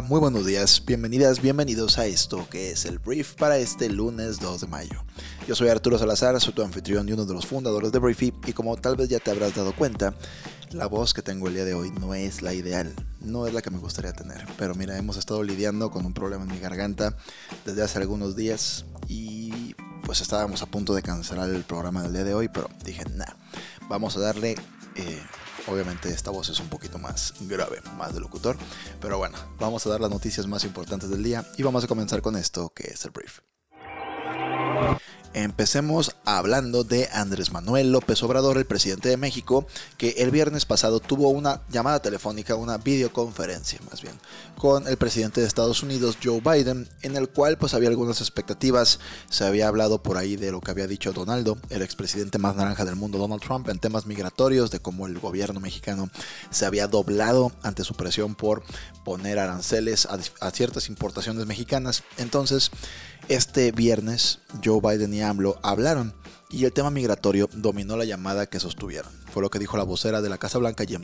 Muy buenos días, bienvenidas, bienvenidos a esto que es el Brief para este lunes 2 de mayo. Yo soy Arturo Salazar, soy tu anfitrión y uno de los fundadores de Briefy y como tal vez ya te habrás dado cuenta, la voz que tengo el día de hoy no es la ideal, no es la que me gustaría tener. Pero mira, hemos estado lidiando con un problema en mi garganta desde hace algunos días y pues estábamos a punto de cancelar el programa del día de hoy, pero dije, nah, vamos a darle... Eh, obviamente esta voz es un poquito más grave, más de locutor, pero bueno, vamos a dar las noticias más importantes del día y vamos a comenzar con esto que es el brief. Empecemos hablando de Andrés Manuel López Obrador, el presidente de México, que el viernes pasado tuvo una llamada telefónica, una videoconferencia más bien, con el presidente de Estados Unidos, Joe Biden, en el cual pues había algunas expectativas, se había hablado por ahí de lo que había dicho Donaldo, el expresidente más naranja del mundo, Donald Trump, en temas migratorios, de cómo el gobierno mexicano se había doblado ante su presión por poner aranceles a, a ciertas importaciones mexicanas. Entonces, este viernes, Joe Biden y AMLO hablaron y el tema migratorio dominó la llamada que sostuvieron. Fue lo que dijo la vocera de la Casa Blanca, Jem.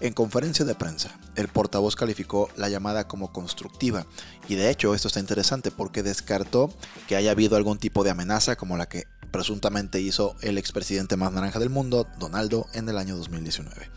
En conferencia de prensa, el portavoz calificó la llamada como constructiva. Y de hecho, esto está interesante porque descartó que haya habido algún tipo de amenaza como la que presuntamente hizo el expresidente más naranja del mundo, Donaldo, en el año 2019.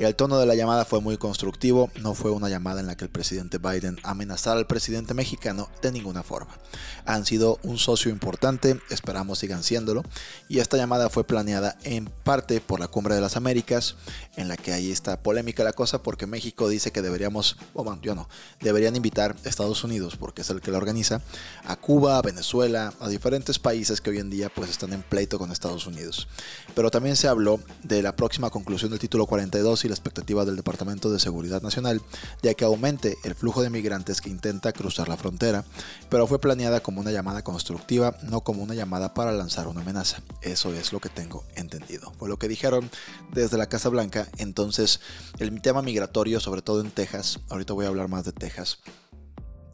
El tono de la llamada fue muy constructivo, no fue una llamada en la que el presidente Biden amenazara al presidente mexicano de ninguna forma. Han sido un socio importante, esperamos sigan siéndolo, y esta llamada fue planeada en parte por la Cumbre de las Américas, en la que ahí está polémica la cosa porque México dice que deberíamos, o bueno, yo no, deberían invitar a Estados Unidos, porque es el que la organiza, a Cuba, a Venezuela, a diferentes países que hoy en día pues están en pleito con Estados Unidos. Pero también se habló de la próxima conclusión del título 42 y la expectativa del Departamento de Seguridad Nacional, ya que aumente el flujo de migrantes que intenta cruzar la frontera, pero fue planeada como una llamada constructiva, no como una llamada para lanzar una amenaza. Eso es lo que tengo entendido. Fue lo que dijeron desde la Casa Blanca entonces, el tema migratorio, sobre todo en Texas, ahorita voy a hablar más de Texas,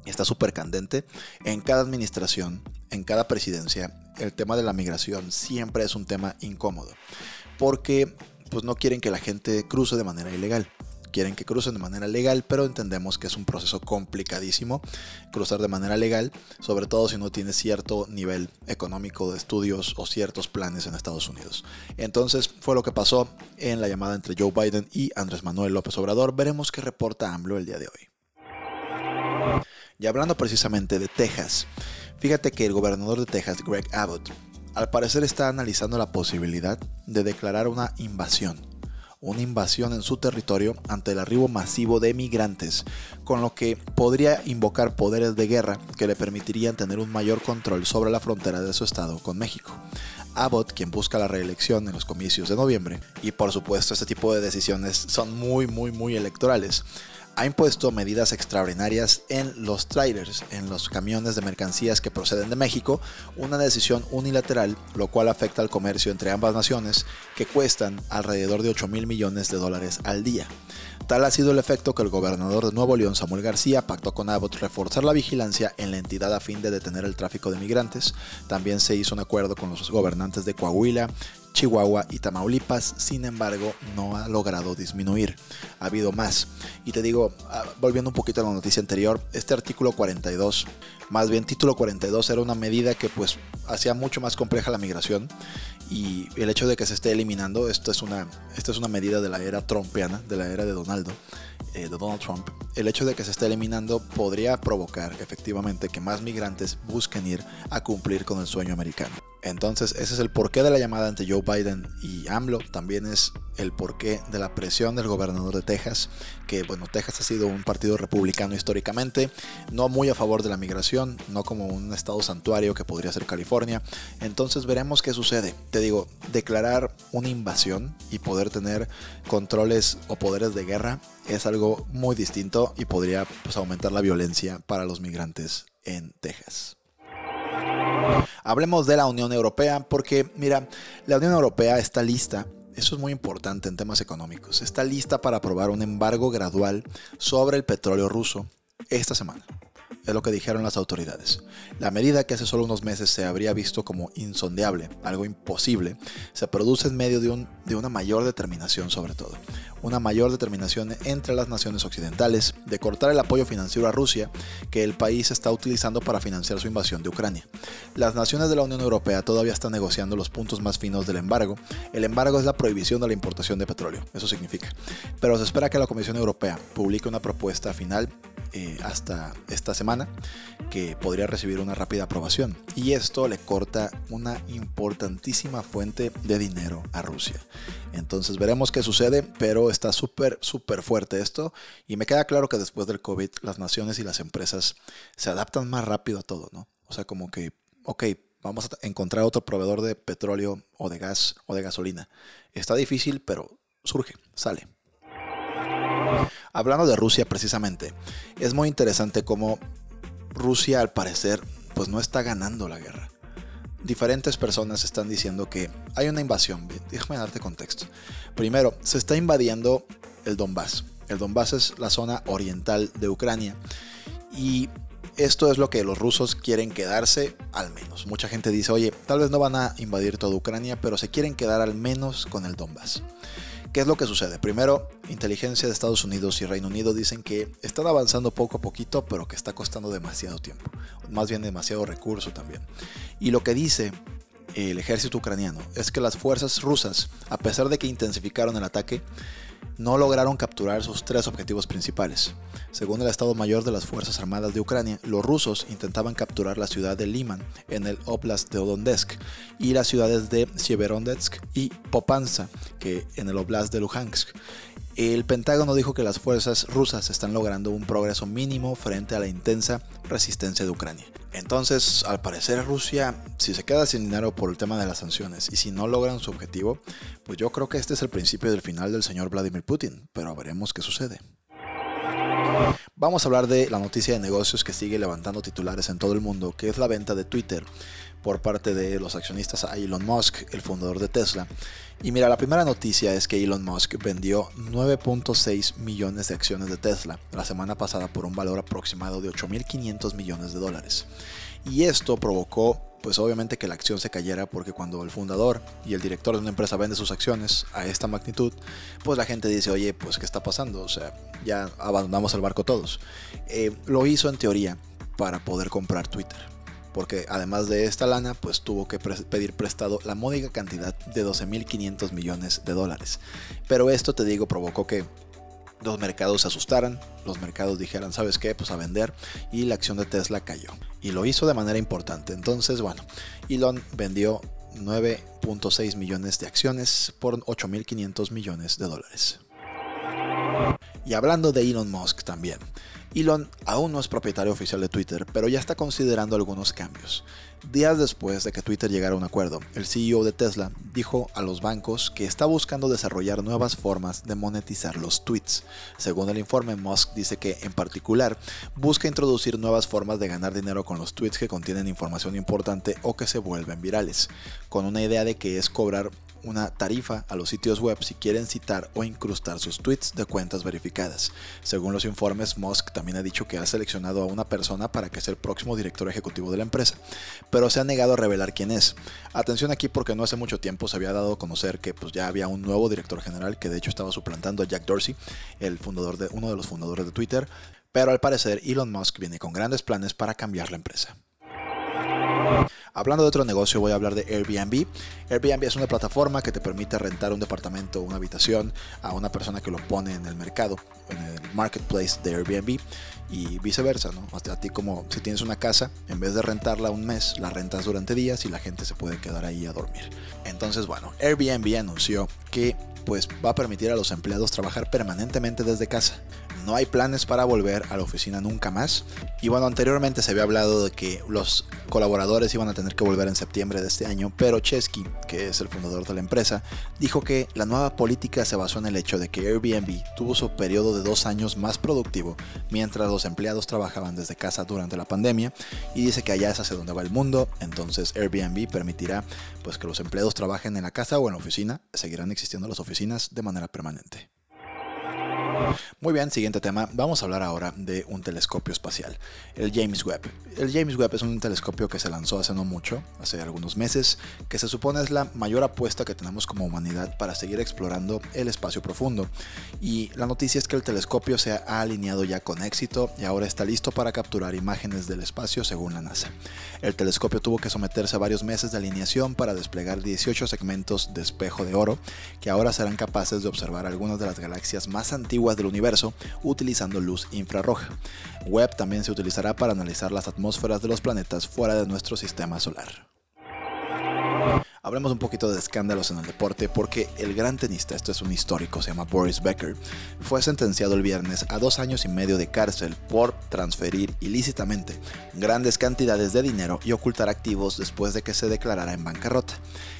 está súper candente. En cada administración, en cada presidencia, el tema de la migración siempre es un tema incómodo. Porque pues no quieren que la gente cruce de manera ilegal quieren que crucen de manera legal, pero entendemos que es un proceso complicadísimo cruzar de manera legal, sobre todo si no tienes cierto nivel económico de estudios o ciertos planes en Estados Unidos. Entonces fue lo que pasó en la llamada entre Joe Biden y Andrés Manuel López Obrador. Veremos qué reporta AMLO el día de hoy. Y hablando precisamente de Texas, fíjate que el gobernador de Texas, Greg Abbott, al parecer está analizando la posibilidad de declarar una invasión una invasión en su territorio ante el arribo masivo de migrantes, con lo que podría invocar poderes de guerra que le permitirían tener un mayor control sobre la frontera de su estado con México. Abbott, quien busca la reelección en los comicios de noviembre, y por supuesto este tipo de decisiones son muy muy muy electorales, ha impuesto medidas extraordinarias en los trailers, en los camiones de mercancías que proceden de México, una decisión unilateral, lo cual afecta al comercio entre ambas naciones, que cuestan alrededor de 8 mil millones de dólares al día. Tal ha sido el efecto que el gobernador de Nuevo León, Samuel García, pactó con Abbott reforzar la vigilancia en la entidad a fin de detener el tráfico de migrantes. También se hizo un acuerdo con los gobernantes de Coahuila, Chihuahua y Tamaulipas, sin embargo, no ha logrado disminuir. Ha habido más. Y te digo, ah, volviendo un poquito a la noticia anterior, este artículo 42, más bien título 42, era una medida que pues hacía mucho más compleja la migración y el hecho de que se esté eliminando, esto es una, esto es una medida de la era trumpiana, de la era de Donaldo, eh, de Donald Trump, el hecho de que se esté eliminando podría provocar efectivamente que más migrantes busquen ir a cumplir con el sueño americano. Entonces, ese es el porqué de la llamada entre Joe Biden y AMLO. También es el porqué de la presión del gobernador de Texas, que bueno, Texas ha sido un partido republicano históricamente, no muy a favor de la migración, no como un estado santuario que podría ser California. Entonces veremos qué sucede. Te digo, declarar una invasión y poder tener controles o poderes de guerra es algo muy distinto y podría pues, aumentar la violencia para los migrantes en Texas. Hablemos de la Unión Europea porque, mira, la Unión Europea está lista eso es muy importante en temas económicos, está lista para aprobar un embargo gradual sobre el petróleo ruso esta semana es lo que dijeron las autoridades. La medida que hace solo unos meses se habría visto como insondeable, algo imposible, se produce en medio de, un, de una mayor determinación sobre todo. Una mayor determinación entre las naciones occidentales de cortar el apoyo financiero a Rusia que el país está utilizando para financiar su invasión de Ucrania. Las naciones de la Unión Europea todavía están negociando los puntos más finos del embargo. El embargo es la prohibición de la importación de petróleo, eso significa. Pero se espera que la Comisión Europea publique una propuesta final eh, hasta esta semana que podría recibir una rápida aprobación. Y esto le corta una importantísima fuente de dinero a Rusia. Entonces veremos qué sucede, pero está súper, súper fuerte esto. Y me queda claro que después del COVID las naciones y las empresas se adaptan más rápido a todo, ¿no? O sea, como que, ok, vamos a encontrar otro proveedor de petróleo o de gas o de gasolina. Está difícil, pero surge, sale. Hablando de Rusia precisamente, es muy interesante cómo Rusia al parecer pues no está ganando la guerra. Diferentes personas están diciendo que hay una invasión. Déjame darte contexto. Primero, se está invadiendo el Donbass. El Donbass es la zona oriental de Ucrania. Y esto es lo que los rusos quieren quedarse al menos. Mucha gente dice, oye, tal vez no van a invadir toda Ucrania, pero se quieren quedar al menos con el Donbass. ¿Qué es lo que sucede? Primero, inteligencia de Estados Unidos y Reino Unido dicen que están avanzando poco a poquito, pero que está costando demasiado tiempo, más bien demasiado recurso también. Y lo que dice el ejército ucraniano es que las fuerzas rusas, a pesar de que intensificaron el ataque, no lograron capturar sus tres objetivos principales. Según el Estado Mayor de las Fuerzas Armadas de Ucrania, los rusos intentaban capturar la ciudad de Liman en el Oblast de Odonetsk y las ciudades de Sieverodonetsk y Popanza, que en el Oblast de Luhansk. El Pentágono dijo que las fuerzas rusas están logrando un progreso mínimo frente a la intensa resistencia de Ucrania. Entonces, al parecer Rusia, si se queda sin dinero por el tema de las sanciones y si no logran su objetivo, pues yo creo que este es el principio del final del señor Vladimir Putin, pero veremos qué sucede. Vamos a hablar de la noticia de negocios que sigue levantando titulares en todo el mundo, que es la venta de Twitter por parte de los accionistas a Elon Musk, el fundador de Tesla. Y mira, la primera noticia es que Elon Musk vendió 9.6 millones de acciones de Tesla la semana pasada por un valor aproximado de 8.500 millones de dólares. Y esto provocó pues obviamente que la acción se cayera porque cuando el fundador y el director de una empresa vende sus acciones a esta magnitud, pues la gente dice, oye, pues ¿qué está pasando? O sea, ya abandonamos el barco todos. Eh, lo hizo en teoría para poder comprar Twitter porque además de esta lana, pues tuvo que pedir prestado la módica cantidad de 12.500 millones de dólares. Pero esto, te digo, provocó que los mercados se asustaran, los mercados dijeran, ¿sabes qué? Pues a vender y la acción de Tesla cayó. Y lo hizo de manera importante. Entonces, bueno, Elon vendió 9.6 millones de acciones por 8.500 millones de dólares. Y hablando de Elon Musk también, Elon aún no es propietario oficial de Twitter, pero ya está considerando algunos cambios. Días después de que Twitter llegara a un acuerdo, el CEO de Tesla dijo a los bancos que está buscando desarrollar nuevas formas de monetizar los tweets. Según el informe, Musk dice que en particular busca introducir nuevas formas de ganar dinero con los tweets que contienen información importante o que se vuelven virales, con una idea de que es cobrar una tarifa a los sitios web si quieren citar o incrustar sus tweets de cuentas verificadas. Según los informes, Musk también ha dicho que ha seleccionado a una persona para que sea el próximo director ejecutivo de la empresa, pero se ha negado a revelar quién es. Atención aquí porque no hace mucho tiempo se había dado a conocer que pues, ya había un nuevo director general que de hecho estaba suplantando a Jack Dorsey, el fundador de, uno de los fundadores de Twitter, pero al parecer Elon Musk viene con grandes planes para cambiar la empresa. Hablando de otro negocio, voy a hablar de Airbnb. Airbnb es una plataforma que te permite rentar un departamento o una habitación a una persona que lo pone en el mercado, en el marketplace de Airbnb y viceversa, ¿no? a ti como si tienes una casa, en vez de rentarla un mes, la rentas durante días y la gente se puede quedar ahí a dormir. Entonces, bueno, Airbnb anunció que pues va a permitir a los empleados trabajar permanentemente desde casa no hay planes para volver a la oficina nunca más. Y bueno, anteriormente se había hablado de que los colaboradores iban a tener que volver en septiembre de este año, pero Chesky, que es el fundador de la empresa, dijo que la nueva política se basó en el hecho de que Airbnb tuvo su periodo de dos años más productivo mientras los empleados trabajaban desde casa durante la pandemia y dice que allá es hacia donde va el mundo, entonces Airbnb permitirá pues que los empleados trabajen en la casa o en la oficina, seguirán existiendo las oficinas de manera permanente. Muy bien, siguiente tema. Vamos a hablar ahora de un telescopio espacial, el James Webb. El James Webb es un telescopio que se lanzó hace no mucho, hace algunos meses, que se supone es la mayor apuesta que tenemos como humanidad para seguir explorando el espacio profundo. Y la noticia es que el telescopio se ha alineado ya con éxito y ahora está listo para capturar imágenes del espacio según la NASA. El telescopio tuvo que someterse a varios meses de alineación para desplegar 18 segmentos de espejo de oro que ahora serán capaces de observar algunas de las galaxias más antiguas del universo utilizando luz infrarroja. Webb también se utilizará para analizar las atmósferas de los planetas fuera de nuestro sistema solar. Hablemos un poquito de escándalos en el deporte porque el gran tenista, esto es un histórico, se llama Boris Becker, fue sentenciado el viernes a dos años y medio de cárcel por transferir ilícitamente grandes cantidades de dinero y ocultar activos después de que se declarara en bancarrota.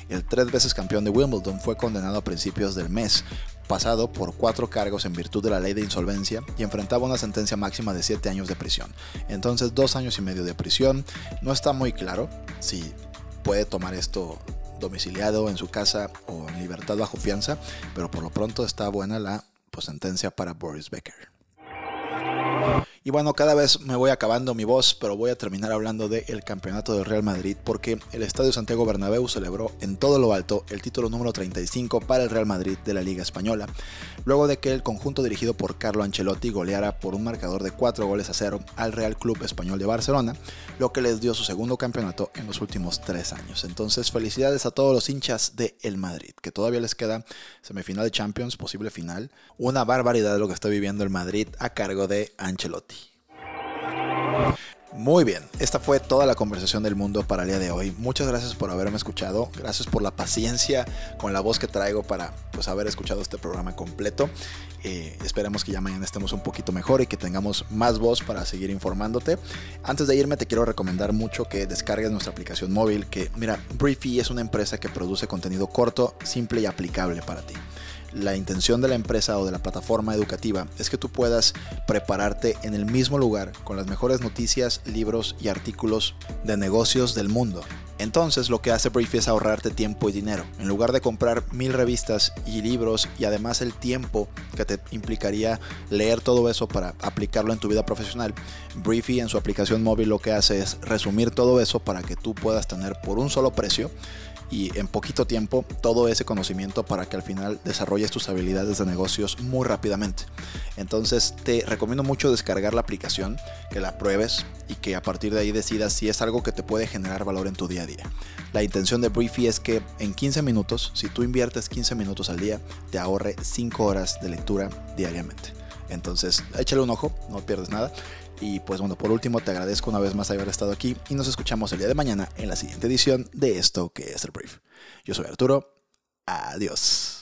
El tres veces campeón de Wimbledon fue condenado a principios del mes pasado por cuatro cargos en virtud de la ley de insolvencia y enfrentaba una sentencia máxima de siete años de prisión. Entonces dos años y medio de prisión. No está muy claro si puede tomar esto domiciliado en su casa o en libertad bajo fianza, pero por lo pronto está buena la pues, sentencia para Boris Becker. Y bueno, cada vez me voy acabando mi voz, pero voy a terminar hablando del campeonato del Real Madrid porque el Estadio Santiago Bernabéu celebró en todo lo alto el título número 35 para el Real Madrid de la Liga Española, luego de que el conjunto dirigido por Carlo Ancelotti goleara por un marcador de 4 goles a 0 al Real Club Español de Barcelona, lo que les dio su segundo campeonato en los últimos 3 años. Entonces, felicidades a todos los hinchas de el Madrid, que todavía les queda semifinal de Champions, posible final. Una barbaridad lo que está viviendo el Madrid a cargo de Ancelotti. Muy bien, esta fue toda la conversación del mundo para el día de hoy. Muchas gracias por haberme escuchado, gracias por la paciencia con la voz que traigo para pues, haber escuchado este programa completo. Eh, esperemos que ya mañana estemos un poquito mejor y que tengamos más voz para seguir informándote. Antes de irme te quiero recomendar mucho que descargues nuestra aplicación móvil, que mira, Briefy es una empresa que produce contenido corto, simple y aplicable para ti la intención de la empresa o de la plataforma educativa es que tú puedas prepararte en el mismo lugar con las mejores noticias, libros y artículos de negocios del mundo. Entonces lo que hace Brief es ahorrarte tiempo y dinero. En lugar de comprar mil revistas y libros y además el tiempo que te implicaría leer todo eso para aplicarlo en tu vida profesional, Briefy en su aplicación móvil lo que hace es resumir todo eso para que tú puedas tener por un solo precio y en poquito tiempo todo ese conocimiento para que al final desarrolles tus habilidades de negocios muy rápidamente. Entonces te recomiendo mucho descargar la aplicación, que la pruebes y que a partir de ahí decidas si es algo que te puede generar valor en tu día a día. La intención de Briefy es que en 15 minutos, si tú inviertes 15 minutos al día, te ahorre 5 horas de lectura diariamente. Entonces, échale un ojo, no pierdes nada. Y pues bueno, por último te agradezco una vez más haber estado aquí y nos escuchamos el día de mañana en la siguiente edición de esto que es el brief. Yo soy Arturo. Adiós.